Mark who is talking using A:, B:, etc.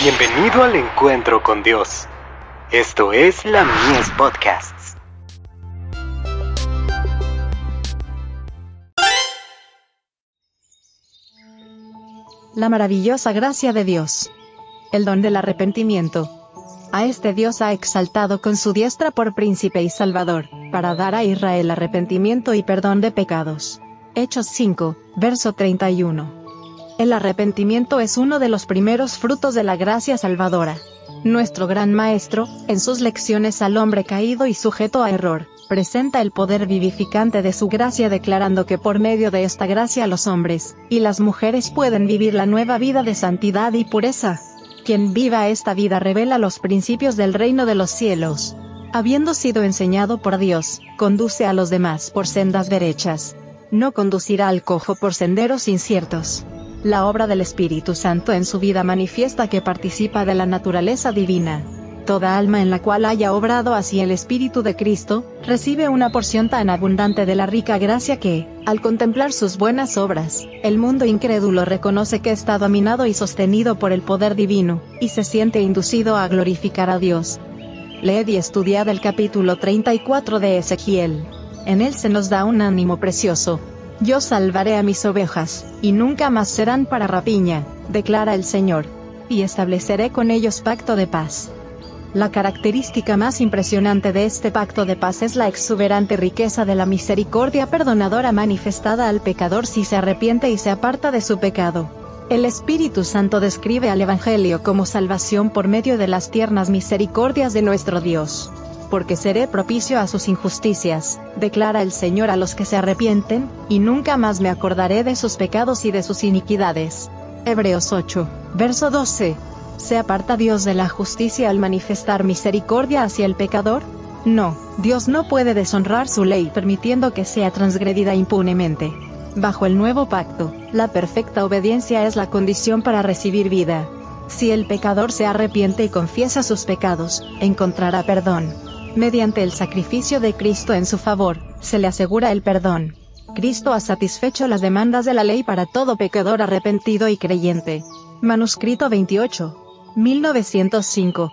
A: Bienvenido al encuentro con Dios. Esto es la Mies Podcasts.
B: La maravillosa gracia de Dios. El don del arrepentimiento. A este Dios ha exaltado con su diestra por príncipe y salvador, para dar a Israel arrepentimiento y perdón de pecados. Hechos 5, verso 31. El arrepentimiento es uno de los primeros frutos de la gracia salvadora. Nuestro gran maestro, en sus lecciones al hombre caído y sujeto a error, presenta el poder vivificante de su gracia declarando que por medio de esta gracia los hombres y las mujeres pueden vivir la nueva vida de santidad y pureza. Quien viva esta vida revela los principios del reino de los cielos. Habiendo sido enseñado por Dios, conduce a los demás por sendas derechas. No conducirá al cojo por senderos inciertos. La obra del Espíritu Santo en su vida manifiesta que participa de la naturaleza divina. Toda alma en la cual haya obrado así el Espíritu de Cristo, recibe una porción tan abundante de la rica gracia que, al contemplar sus buenas obras, el mundo incrédulo reconoce que está dominado y sostenido por el poder divino, y se siente inducido a glorificar a Dios. Leed y estudiad el capítulo 34 de Ezequiel. En él se nos da un ánimo precioso, yo salvaré a mis ovejas, y nunca más serán para rapiña, declara el Señor. Y estableceré con ellos pacto de paz. La característica más impresionante de este pacto de paz es la exuberante riqueza de la misericordia perdonadora manifestada al pecador si se arrepiente y se aparta de su pecado. El Espíritu Santo describe al Evangelio como salvación por medio de las tiernas misericordias de nuestro Dios porque seré propicio a sus injusticias, declara el Señor a los que se arrepienten, y nunca más me acordaré de sus pecados y de sus iniquidades. Hebreos 8, verso 12. ¿Se aparta Dios de la justicia al manifestar misericordia hacia el pecador? No, Dios no puede deshonrar su ley permitiendo que sea transgredida impunemente. Bajo el nuevo pacto, la perfecta obediencia es la condición para recibir vida. Si el pecador se arrepiente y confiesa sus pecados, encontrará perdón. Mediante el sacrificio de Cristo en su favor, se le asegura el perdón. Cristo ha satisfecho las demandas de la ley para todo pecador arrepentido y creyente. Manuscrito 28. 1905.